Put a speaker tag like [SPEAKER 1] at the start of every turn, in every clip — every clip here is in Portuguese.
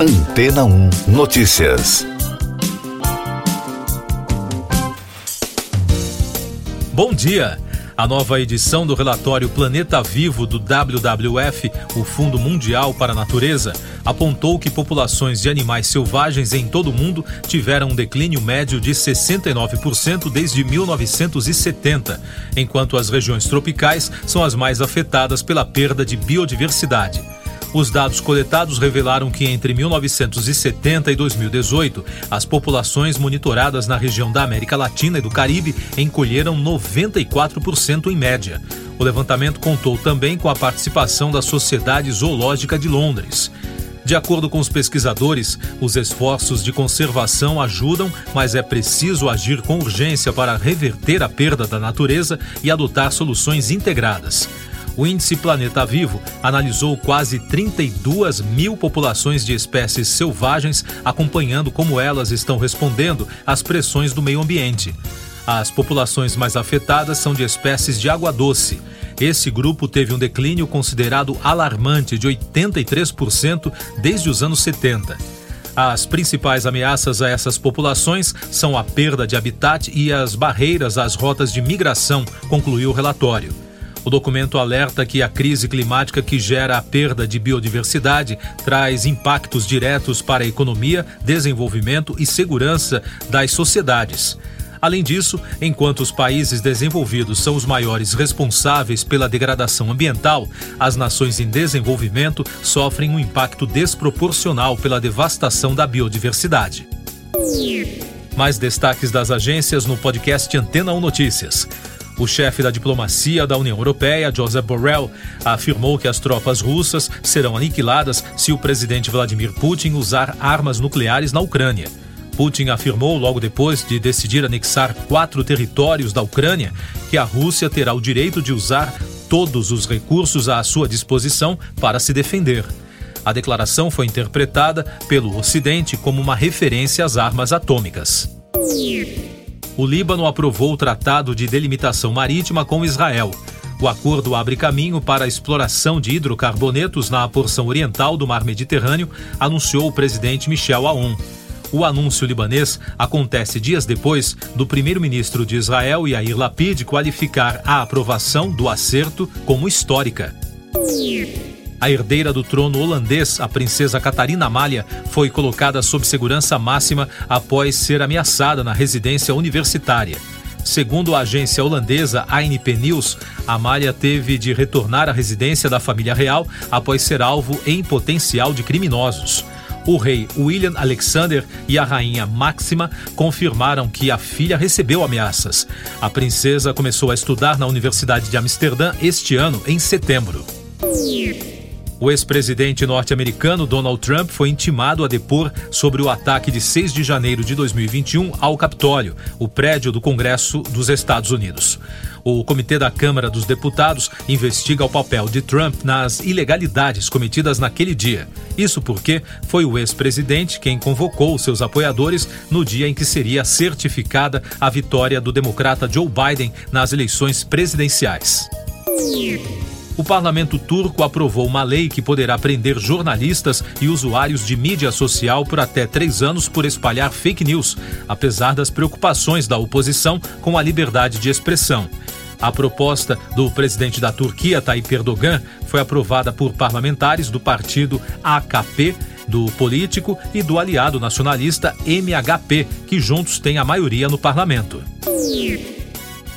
[SPEAKER 1] Antena 1 Notícias.
[SPEAKER 2] Bom dia. A nova edição do relatório Planeta Vivo do WWF, o Fundo Mundial para a Natureza, apontou que populações de animais selvagens em todo o mundo tiveram um declínio médio de 69% desde 1970, enquanto as regiões tropicais são as mais afetadas pela perda de biodiversidade. Os dados coletados revelaram que entre 1970 e 2018, as populações monitoradas na região da América Latina e do Caribe encolheram 94% em média. O levantamento contou também com a participação da Sociedade Zoológica de Londres. De acordo com os pesquisadores, os esforços de conservação ajudam, mas é preciso agir com urgência para reverter a perda da natureza e adotar soluções integradas. O índice Planeta Vivo analisou quase 32 mil populações de espécies selvagens, acompanhando como elas estão respondendo às pressões do meio ambiente. As populações mais afetadas são de espécies de água doce. Esse grupo teve um declínio considerado alarmante de 83% desde os anos 70. As principais ameaças a essas populações são a perda de habitat e as barreiras às rotas de migração, concluiu o relatório. O documento alerta que a crise climática que gera a perda de biodiversidade traz impactos diretos para a economia, desenvolvimento e segurança das sociedades. Além disso, enquanto os países desenvolvidos são os maiores responsáveis pela degradação ambiental, as nações em desenvolvimento sofrem um impacto desproporcional pela devastação da biodiversidade. Mais destaques das agências no podcast Antena 1 Notícias. O chefe da diplomacia da União Europeia, Joseph Borrell, afirmou que as tropas russas serão aniquiladas se o presidente Vladimir Putin usar armas nucleares na Ucrânia. Putin afirmou, logo depois de decidir anexar quatro territórios da Ucrânia, que a Rússia terá o direito de usar todos os recursos à sua disposição para se defender. A declaração foi interpretada pelo Ocidente como uma referência às armas atômicas o Líbano aprovou o Tratado de Delimitação Marítima com Israel. O acordo abre caminho para a exploração de hidrocarbonetos na porção oriental do Mar Mediterrâneo, anunciou o presidente Michel Aoun. O anúncio libanês acontece dias depois do primeiro-ministro de Israel, Yair Lapid, qualificar a aprovação do acerto como histórica. A herdeira do trono holandês, a princesa Catarina Amália, foi colocada sob segurança máxima após ser ameaçada na residência universitária. Segundo a agência holandesa ANP News, Amália teve de retornar à residência da família real após ser alvo em potencial de criminosos. O rei William Alexander e a rainha Máxima confirmaram que a filha recebeu ameaças. A princesa começou a estudar na Universidade de Amsterdã este ano, em setembro. O ex-presidente norte-americano Donald Trump foi intimado a depor sobre o ataque de 6 de janeiro de 2021 ao Capitólio, o prédio do Congresso dos Estados Unidos. O Comitê da Câmara dos Deputados investiga o papel de Trump nas ilegalidades cometidas naquele dia. Isso porque foi o ex-presidente quem convocou seus apoiadores no dia em que seria certificada a vitória do democrata Joe Biden nas eleições presidenciais o parlamento turco aprovou uma lei que poderá prender jornalistas e usuários de mídia social por até três anos por espalhar fake news, apesar das preocupações da oposição com a liberdade de expressão. A proposta do presidente da Turquia, Tayyip Erdogan, foi aprovada por parlamentares do partido AKP, do político e do aliado nacionalista MHP, que juntos têm a maioria no parlamento.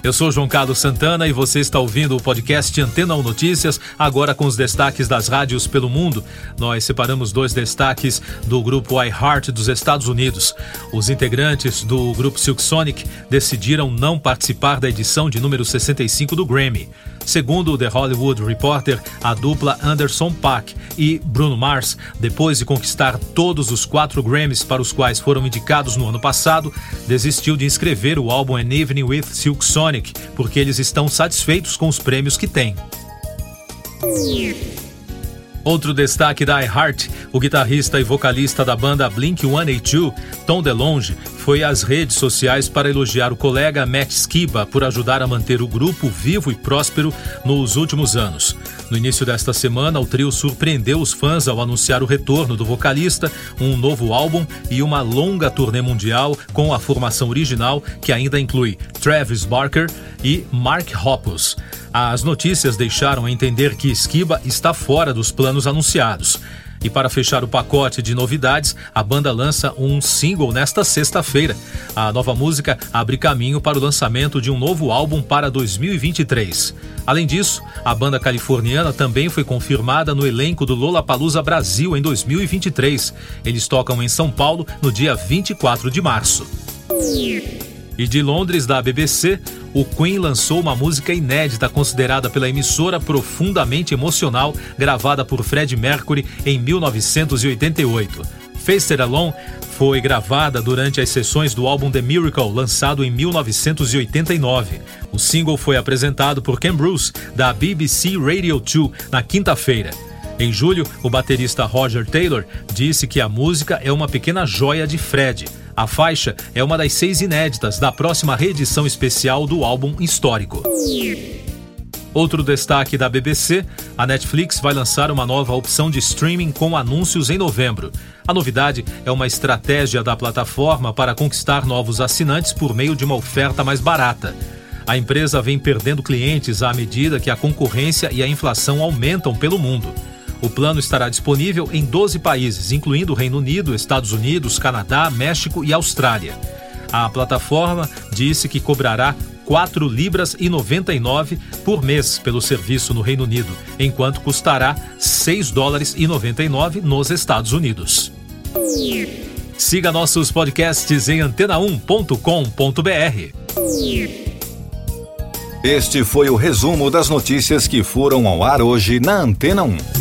[SPEAKER 2] Eu sou João Carlos Santana e você está ouvindo o podcast Antena 1 Notícias, agora com os destaques das rádios pelo mundo. Nós separamos dois destaques do grupo iHeart dos Estados Unidos. Os integrantes do grupo Silk Sonic decidiram não participar da edição de número 65 do Grammy. Segundo o The Hollywood Reporter, a dupla Anderson Paak e Bruno Mars, depois de conquistar todos os quatro Grammys para os quais foram indicados no ano passado, desistiu de inscrever o álbum An Evening with Silk Sonic, porque eles estão satisfeitos com os prêmios que têm. Outro destaque da iHeart, o guitarrista e vocalista da banda Blink-182, Tom DeLonge, foi às redes sociais para elogiar o colega Matt Skiba por ajudar a manter o grupo vivo e próspero nos últimos anos. No início desta semana, o trio surpreendeu os fãs ao anunciar o retorno do vocalista, um novo álbum e uma longa turnê mundial com a formação original, que ainda inclui Travis Barker e Mark Hoppus. As notícias deixaram entender que Skiba está fora dos planos anunciados. E para fechar o pacote de novidades, a banda lança um single nesta sexta-feira. A nova música abre caminho para o lançamento de um novo álbum para 2023. Além disso, a banda californiana também foi confirmada no elenco do Lollapalooza Brasil em 2023. Eles tocam em São Paulo no dia 24 de março. E de Londres, da BBC, o Queen lançou uma música inédita considerada pela emissora profundamente emocional, gravada por Fred Mercury em 1988. Face It Alone foi gravada durante as sessões do álbum The Miracle, lançado em 1989. O single foi apresentado por Ken Bruce, da BBC Radio 2, na quinta-feira. Em julho, o baterista Roger Taylor disse que a música é uma pequena joia de Fred. A faixa é uma das seis inéditas da próxima reedição especial do álbum histórico. Outro destaque da BBC: a Netflix vai lançar uma nova opção de streaming com anúncios em novembro. A novidade é uma estratégia da plataforma para conquistar novos assinantes por meio de uma oferta mais barata. A empresa vem perdendo clientes à medida que a concorrência e a inflação aumentam pelo mundo. O plano estará disponível em 12 países, incluindo Reino Unido, Estados Unidos, Canadá, México e Austrália. A plataforma disse que cobrará 4 libras e 99 por mês pelo serviço no Reino Unido, enquanto custará 6 dólares e 99 nos Estados Unidos. Siga nossos podcasts em antena1.com.br.
[SPEAKER 1] Este foi o resumo das notícias que foram ao ar hoje na Antena 1.